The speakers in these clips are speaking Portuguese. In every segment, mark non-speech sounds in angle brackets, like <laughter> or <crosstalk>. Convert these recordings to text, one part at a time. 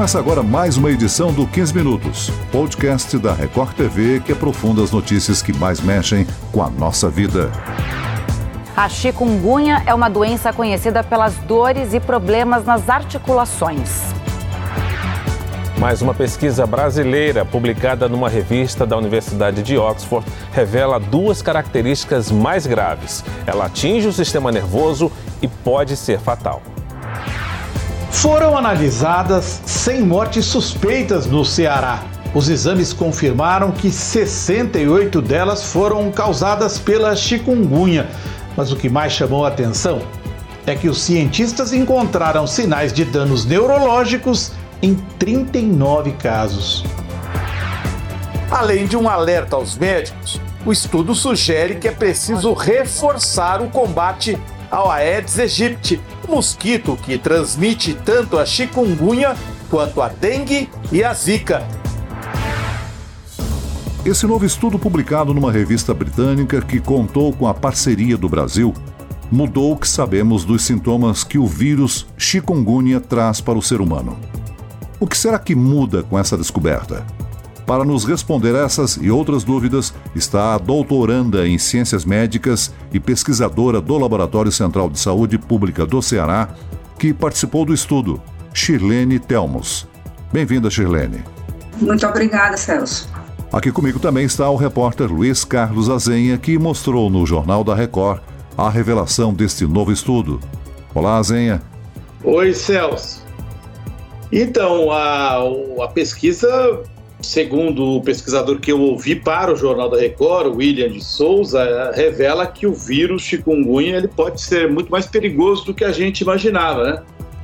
Começa agora mais uma edição do 15 Minutos, podcast da Record TV que aprofunda as notícias que mais mexem com a nossa vida. A chikungunya é uma doença conhecida pelas dores e problemas nas articulações. Mais uma pesquisa brasileira publicada numa revista da Universidade de Oxford revela duas características mais graves. Ela atinge o sistema nervoso e pode ser fatal. Foram analisadas 100 mortes suspeitas no Ceará. Os exames confirmaram que 68 delas foram causadas pela chikungunya. Mas o que mais chamou a atenção é que os cientistas encontraram sinais de danos neurológicos em 39 casos. Além de um alerta aos médicos, o estudo sugere que é preciso reforçar o combate ao Aedes aegypti, mosquito que transmite tanto a chikungunya quanto a dengue e a zika. Esse novo estudo publicado numa revista britânica que contou com a parceria do Brasil mudou o que sabemos dos sintomas que o vírus chikungunya traz para o ser humano. O que será que muda com essa descoberta? Para nos responder essas e outras dúvidas está a doutoranda em Ciências Médicas e pesquisadora do Laboratório Central de Saúde Pública do Ceará, que participou do estudo, Shirlene Telmos. Bem-vinda, Shirlene. Muito obrigada, Celso. Aqui comigo também está o repórter Luiz Carlos Azenha, que mostrou no Jornal da Record a revelação deste novo estudo. Olá, Azenha. Oi, Celso. Então, a, a pesquisa, segundo o pesquisador que eu ouvi para o Jornal da Record, William de Souza, revela que o vírus chikungunya ele pode ser muito mais perigoso do que a gente imaginava, né?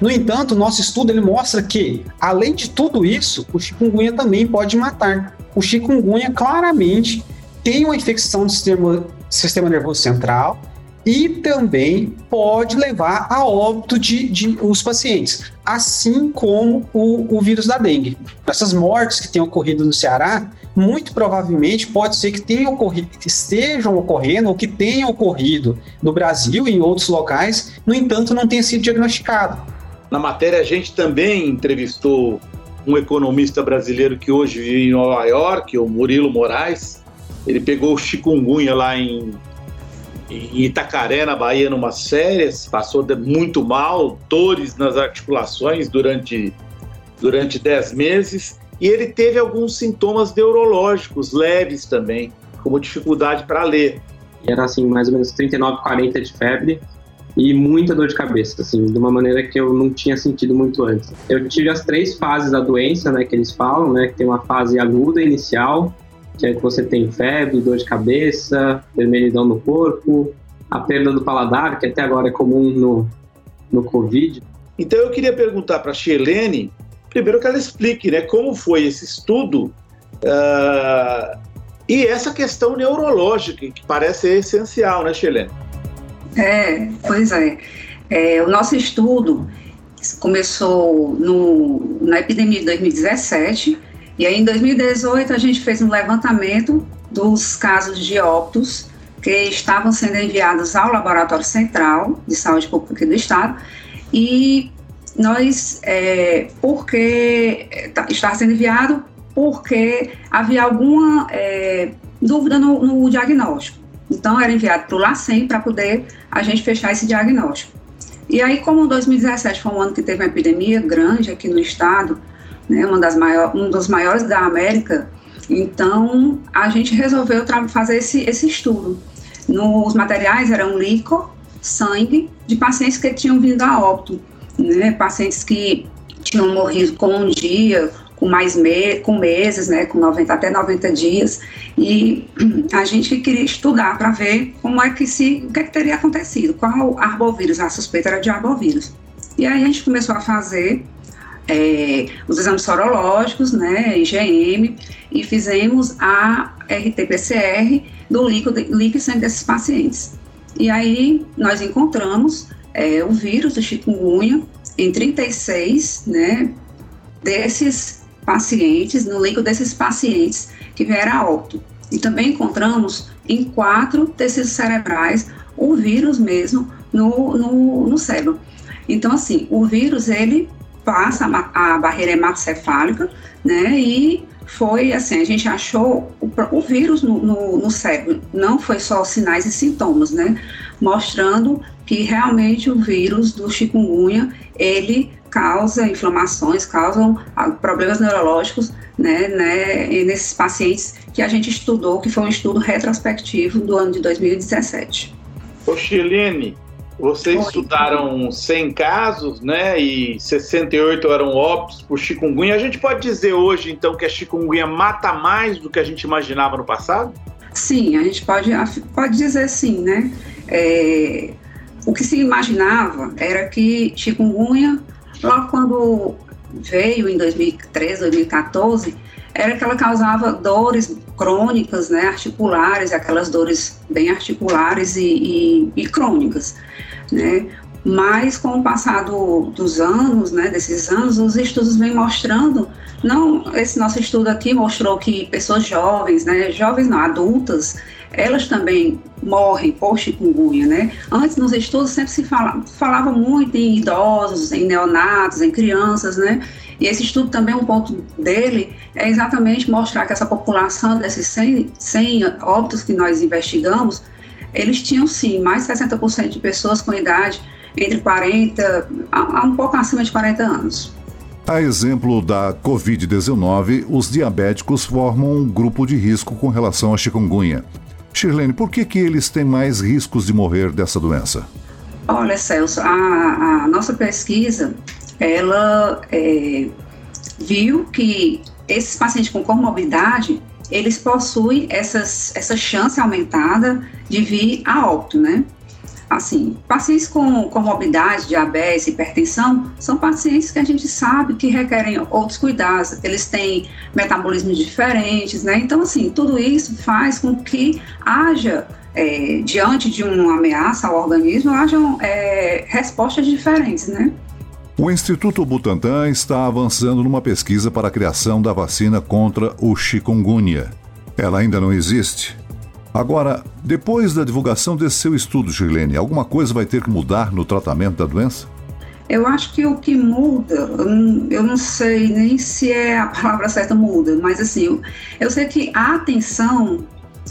No entanto, nosso estudo ele mostra que, além de tudo isso, o chikungunya também pode matar. O chikungunya claramente tem uma infecção do sistema, sistema nervoso central, e também pode levar a óbito de, de os pacientes, assim como o, o vírus da dengue. Essas mortes que têm ocorrido no Ceará, muito provavelmente pode ser que tenham ocorrido, que estejam ocorrendo ou que tenham ocorrido no Brasil e em outros locais, no entanto, não tenha sido diagnosticado. Na matéria, a gente também entrevistou um economista brasileiro que hoje vive em Nova York, o Murilo Moraes. Ele pegou o chikungunya lá em em Itacaré, na Bahia, numa férias, passou muito mal, dores nas articulações durante, durante 10 meses, e ele teve alguns sintomas neurológicos leves também, como dificuldade para ler. Era assim, mais ou menos 39, 40 de febre e muita dor de cabeça, assim, de uma maneira que eu não tinha sentido muito antes. Eu tive as três fases da doença, né, que eles falam, né, que tem uma fase aguda inicial, que é que você tem febre, dor de cabeça, vermelhidão no corpo, a perda do paladar, que até agora é comum no, no Covid. Então eu queria perguntar para a Shelene, primeiro que ela explique né, como foi esse estudo uh, e essa questão neurológica, que parece ser essencial, né, Shelene? É, pois é. é. O nosso estudo começou no, na epidemia de 2017 e aí, em 2018, a gente fez um levantamento dos casos de óbitos que estavam sendo enviados ao Laboratório Central de Saúde Pública do Estado e nós, é, porque tá, estava sendo enviado porque havia alguma é, dúvida no, no, diagnóstico. Então, era enviado para o LACEN para poder a gente fechar esse diagnóstico. E aí, como 2017 foi um ano que teve uma epidemia grande aqui no estado, né, uma das maior, um dos maiores da América. Então, a gente resolveu fazer esse, esse estudo. Nos materiais eram líquor, sangue de pacientes que tinham vindo a óbito, né, pacientes que tinham morrido com um dia, com mais me com meses, né, com 90 até 90 dias, e a gente queria estudar para ver como é que se o que, é que teria acontecido, qual arbovírus, a suspeita era de arbovírus. E aí a gente começou a fazer é, os exames sorológicos, né, IgM, e fizemos a RT-PCR do líquido, líquido sangue desses pacientes. E aí nós encontramos é, o vírus do chikungunya em 36, né, desses pacientes, no líquido desses pacientes que vieram a óbito. E também encontramos em quatro tecidos cerebrais o vírus mesmo no, no, no cérebro. Então, assim, o vírus, ele passa a, a barreira hematocefálica, né? E foi assim, a gente achou o, o vírus no, no, no, cérebro, não foi só sinais e sintomas, né? Mostrando que realmente o vírus do chikungunya, ele causa inflamações, causam ah, problemas neurológicos, né, né, nesses pacientes que a gente estudou, que foi um estudo retrospectivo do ano de 2017. Ô Chilene, vocês estudaram 100 casos, né? E 68 eram óbitos por chikungunya. A gente pode dizer hoje, então, que a chikungunya mata mais do que a gente imaginava no passado? Sim, a gente pode, pode dizer sim, né? É, o que se imaginava era que chikungunya, logo quando veio em 2013, 2014, era que ela causava dores crônicas, né, articulares, aquelas dores bem articulares e, e, e crônicas, né. Mas com o passar do, dos anos, né, desses anos, os estudos vêm mostrando, não, esse nosso estudo aqui mostrou que pessoas jovens, né, jovens não, adultas, elas também morrem por chikungunya, né? Antes nos estudos sempre se fala, falava muito em idosos, em neonatos, em crianças, né? E esse estudo também, um ponto dele, é exatamente mostrar que essa população desses 100, 100 óbitos que nós investigamos, eles tinham sim mais de 60% de pessoas com idade entre 40 a, a um pouco acima de 40 anos. A exemplo da Covid-19, os diabéticos formam um grupo de risco com relação à chikungunya. Shirlene, por que, que eles têm mais riscos de morrer dessa doença? Olha, Celso, a, a nossa pesquisa, ela é, viu que esses pacientes com comorbidade, eles possuem essas, essa chance aumentada de vir a óbito, né? Assim, pacientes com comorbidade, diabetes, hipertensão, são pacientes que a gente sabe que requerem outros cuidados, eles têm metabolismos diferentes, né? Então, assim, tudo isso faz com que haja, é, diante de uma ameaça ao organismo, hajam é, respostas diferentes, né? O Instituto Butantan está avançando numa pesquisa para a criação da vacina contra o chikungunya. Ela ainda não existe, Agora, depois da divulgação desse seu estudo, Shirlene, alguma coisa vai ter que mudar no tratamento da doença? Eu acho que o que muda, eu não sei nem se é a palavra certa muda, mas assim, eu sei que a atenção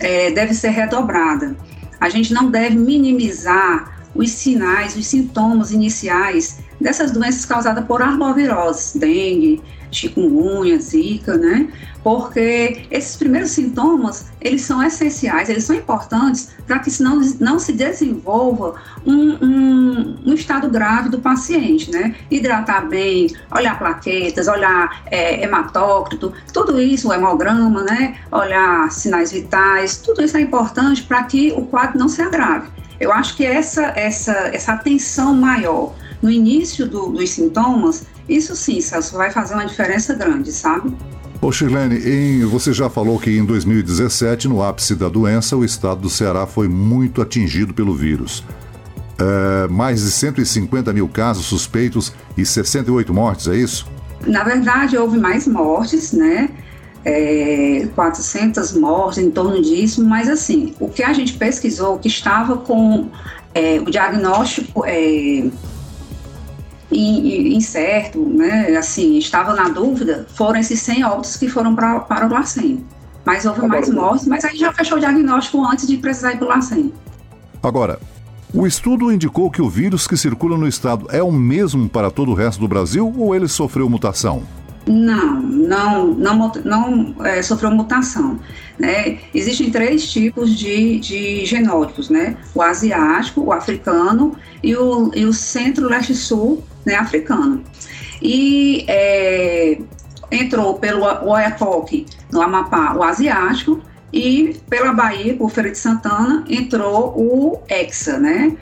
é, deve ser redobrada. A gente não deve minimizar os sinais, os sintomas iniciais dessas doenças causadas por arboviroses, dengue, chikungunya, zika, né? Porque esses primeiros sintomas, eles são essenciais, eles são importantes para que não, não se desenvolva um, um, um, estado grave do paciente, né? Hidratar bem, olhar plaquetas, olhar é, hematócrito, tudo isso, o hemograma, né? Olhar sinais vitais, tudo isso é importante para que o quadro não se agrave. Eu acho que essa, essa, essa atenção maior no início do, dos sintomas, isso sim, Celso, vai fazer uma diferença grande, sabe? Ô Shirlene, em, você já falou que em 2017, no ápice da doença, o estado do Ceará foi muito atingido pelo vírus. É, mais de 150 mil casos suspeitos e 68 mortes, é isso? Na verdade, houve mais mortes, né? É, 400 mortes, em torno disso, mas assim, o que a gente pesquisou, que estava com é, o diagnóstico é, incerto, né, assim, estava na dúvida, foram esses 100 óbitos que foram pra, para o LACEN. Mas houve mais mortes, mas a gente já fechou o diagnóstico antes de precisar ir para o LACEN. Agora, o estudo indicou que o vírus que circula no estado é o mesmo para todo o resto do Brasil ou ele sofreu mutação? Não, não, não, não é, sofreu mutação. Né? Existem três tipos de, de genótipos, né? O asiático, o africano e o, e o centro-leste-sul né, africano. E é, entrou pelo Oiapoque, no Amapá, o asiático, e pela Bahia, por Feira de Santana, entrou o Hexa, né?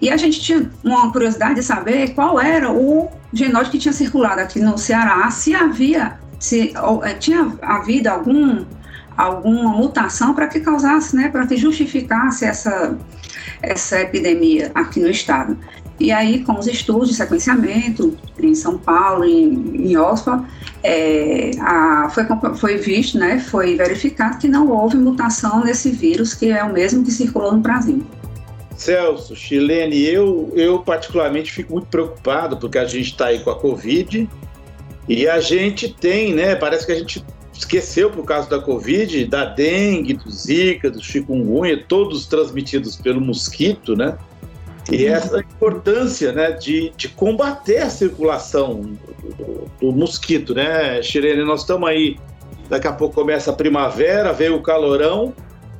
E a gente tinha uma curiosidade de saber qual era o genótipo que tinha circulado aqui no Ceará, se havia, se é, tinha havido algum alguma mutação para que causasse, né, para que justificasse essa essa epidemia aqui no estado. E aí, com os estudos de sequenciamento em São Paulo, em, em Oxford, é, a, foi, foi visto, né, foi verificado que não houve mutação nesse vírus, que é o mesmo que circulou no Brasil. Celso, Chilene, eu, eu particularmente fico muito preocupado porque a gente está aí com a Covid e a gente tem, né? Parece que a gente esqueceu por causa da Covid, da dengue, do Zika, do chikungunya, todos transmitidos pelo mosquito, né? E essa importância né, de, de combater a circulação do, do, mosquito, né, Chirene? Nós estamos aí, daqui a pouco começa a primavera, veio o calorão,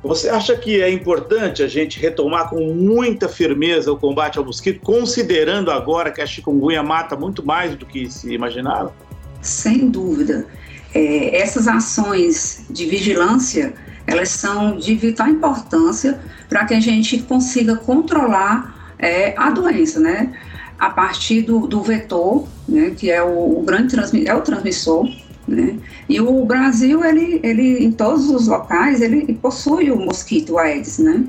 você acha que é importante a gente retomar com muita firmeza o combate ao mosquito, considerando agora que a chikungunya mata muito mais do que se imaginava? Sem dúvida. É, essas ações de vigilância, elas são de vital importância para que a gente consiga controlar é, a doença, né? A partir do, do vetor, né, que é o, o grande é o transmissor, né? E o Brasil, ele, ele, em todos os locais, ele possui o mosquito Aedes, né?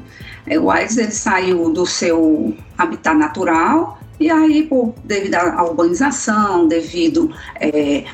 É, o Aedes, ele saiu do seu habitat natural e aí, por, devido à urbanização, devido é,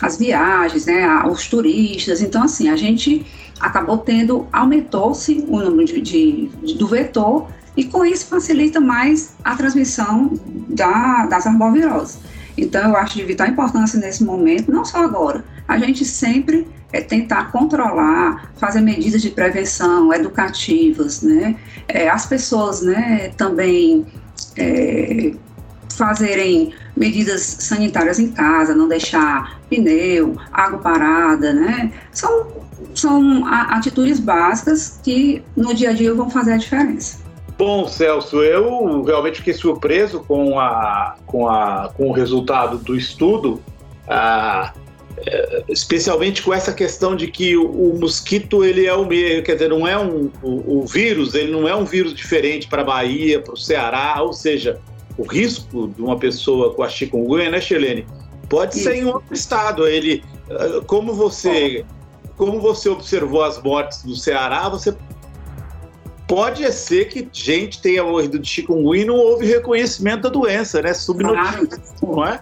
às viagens, né, aos turistas, então assim, a gente acabou tendo, aumentou-se o número de, de, do vetor e com isso facilita mais a transmissão da, das arboviroses. Então, eu acho de vital importância nesse momento, não só agora, a gente sempre é tentar controlar, fazer medidas de prevenção educativas, né? É, as pessoas, né, também é, fazerem medidas sanitárias em casa, não deixar pneu, água parada, né? São, são atitudes básicas que no dia a dia vão fazer a diferença. Bom, Celso, eu realmente fiquei surpreso com, a, com, a, com o resultado do estudo, ah, é, especialmente com essa questão de que o, o, mosquito ele é o mesmo, quer dizer, não é um o, o vírus, ele não é um vírus diferente para a Bahia, para o Ceará, ou seja, o risco de uma pessoa com a chikungunya, né, Chelene, pode Isso. ser em outro estado. Ele, ah, como você, como você observou as mortes do Ceará, você pode ser que gente tenha morrido de chikungunya e não houve reconhecimento da doença, né? Subnotificação, não é?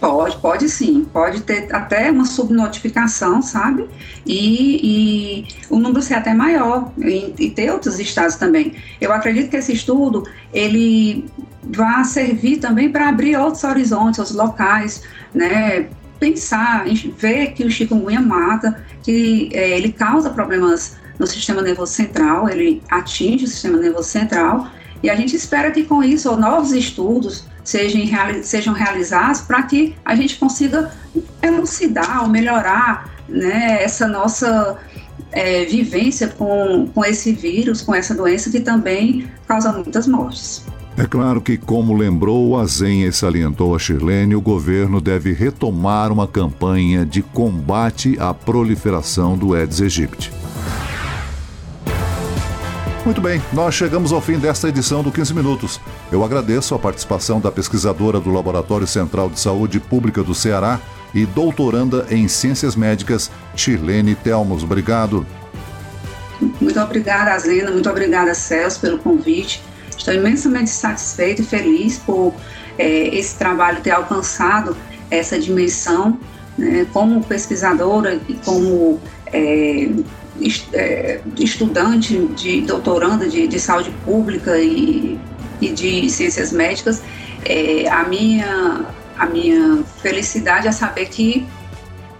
Pode, pode sim, pode ter até uma subnotificação, sabe? E, e o número ser até maior, e, e, ter outros estados também. Eu acredito que esse estudo, ele vai servir também para abrir outros horizontes, outros locais, né? Pensar, ver que o chikungunya mata, que é, ele causa problemas no sistema nervoso central, ele atinge o sistema nervoso central, e a gente espera que com isso novos estudos sejam, sejam realizados para que a gente consiga elucidar ou melhorar né, essa nossa é, vivência com, com esse vírus, com essa doença que também causa muitas mortes. É claro que, como lembrou a Zen e salientou a Shirlene, o governo deve retomar uma campanha de combate à proliferação do Aedes aegypti. Muito bem, nós chegamos ao fim desta edição do 15 Minutos. Eu agradeço a participação da pesquisadora do Laboratório Central de Saúde Pública do Ceará e doutoranda em Ciências Médicas, Chirlene Telmos. Obrigado. Muito obrigada, Azena. Muito obrigada, Celso, pelo convite. Estou imensamente satisfeita e feliz por é, esse trabalho ter alcançado essa dimensão. Né, como pesquisadora e como é, estudante, de doutoranda de, de saúde pública e, e de ciências médicas, é, a, minha, a minha felicidade é saber que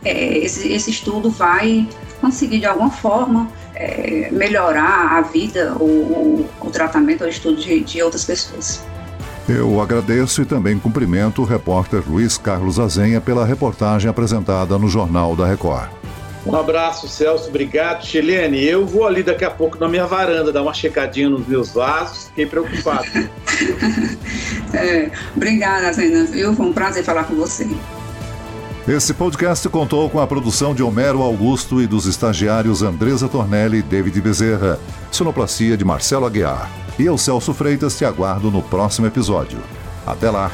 é, esse, esse estudo vai conseguir de alguma forma é, melhorar a vida, o, o tratamento, o estudo de, de outras pessoas. Eu agradeço e também cumprimento o repórter Luiz Carlos Azenha pela reportagem apresentada no Jornal da Record. Um abraço, Celso. Obrigado, Chilene. Eu vou ali daqui a pouco na minha varanda dar uma checadinha nos meus vasos. Fiquei preocupado. <laughs> é, obrigada, Zena. Viu? Foi um prazer falar com você. Esse podcast contou com a produção de Homero Augusto e dos estagiários Andresa Tornelli e David Bezerra, sonoplastia de Marcelo Aguiar. E eu, Celso Freitas, te aguardo no próximo episódio. Até lá!